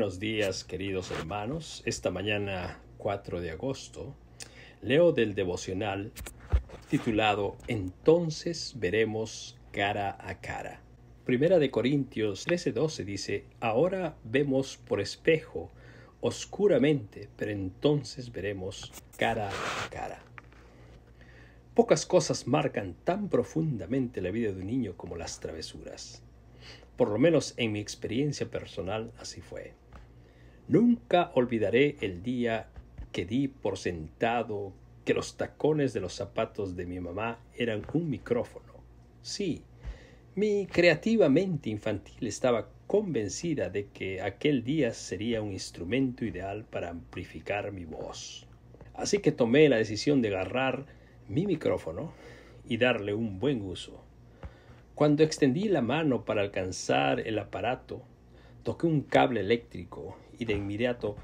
buenos días queridos hermanos. Esta mañana 4 de agosto leo del devocional titulado Entonces veremos cara a cara. Primera de Corintios 13:12 dice, Ahora vemos por espejo, oscuramente, pero entonces veremos cara a cara. Pocas cosas marcan tan profundamente la vida de un niño como las travesuras. Por lo menos en mi experiencia personal así fue. Nunca olvidaré el día que di por sentado que los tacones de los zapatos de mi mamá eran un micrófono. Sí, mi creativa mente infantil estaba convencida de que aquel día sería un instrumento ideal para amplificar mi voz. Así que tomé la decisión de agarrar mi micrófono y darle un buen uso. Cuando extendí la mano para alcanzar el aparato, toqué un cable eléctrico y de inmediato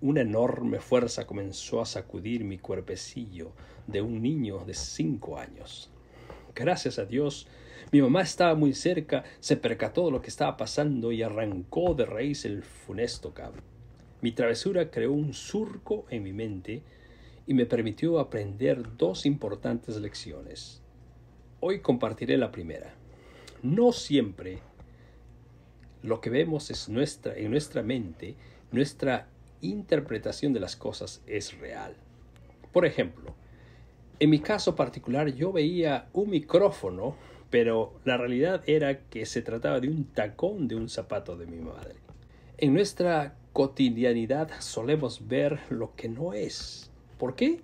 una enorme fuerza comenzó a sacudir mi cuerpecillo de un niño de cinco años. Gracias a Dios, mi mamá estaba muy cerca, se percató de lo que estaba pasando y arrancó de raíz el funesto cable. Mi travesura creó un surco en mi mente y me permitió aprender dos importantes lecciones. Hoy compartiré la primera. No siempre lo que vemos es nuestra, en nuestra mente, nuestra interpretación de las cosas es real. Por ejemplo, en mi caso particular yo veía un micrófono, pero la realidad era que se trataba de un tacón de un zapato de mi madre. En nuestra cotidianidad solemos ver lo que no es. ¿Por qué?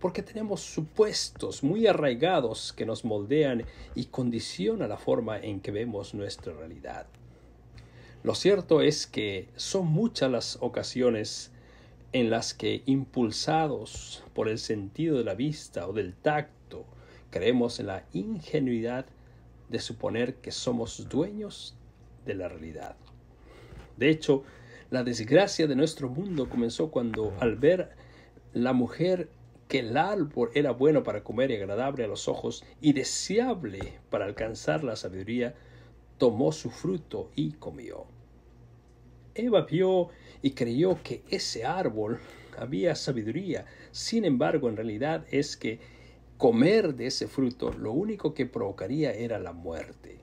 porque tenemos supuestos muy arraigados que nos moldean y condicionan la forma en que vemos nuestra realidad. Lo cierto es que son muchas las ocasiones en las que, impulsados por el sentido de la vista o del tacto, creemos en la ingenuidad de suponer que somos dueños de la realidad. De hecho, la desgracia de nuestro mundo comenzó cuando, al ver la mujer que el árbol era bueno para comer y agradable a los ojos y deseable para alcanzar la sabiduría, tomó su fruto y comió. Eva vio y creyó que ese árbol había sabiduría. Sin embargo, en realidad es que comer de ese fruto lo único que provocaría era la muerte.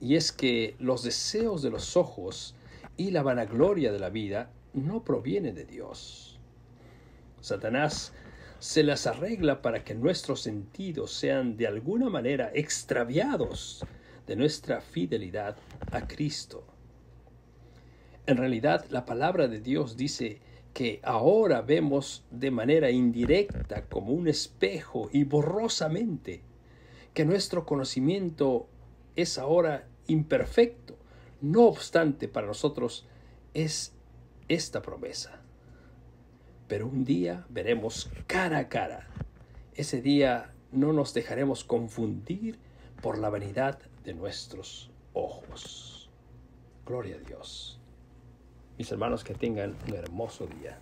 Y es que los deseos de los ojos y la vanagloria de la vida no provienen de Dios Satanás se las arregla para que nuestros sentidos sean de alguna manera extraviados de nuestra fidelidad a Cristo. En realidad, la palabra de Dios dice que ahora vemos de manera indirecta como un espejo y borrosamente, que nuestro conocimiento es ahora imperfecto. No obstante, para nosotros es esta promesa pero un día veremos cara a cara. Ese día no nos dejaremos confundir por la vanidad de nuestros ojos. Gloria a Dios. Mis hermanos, que tengan un hermoso día.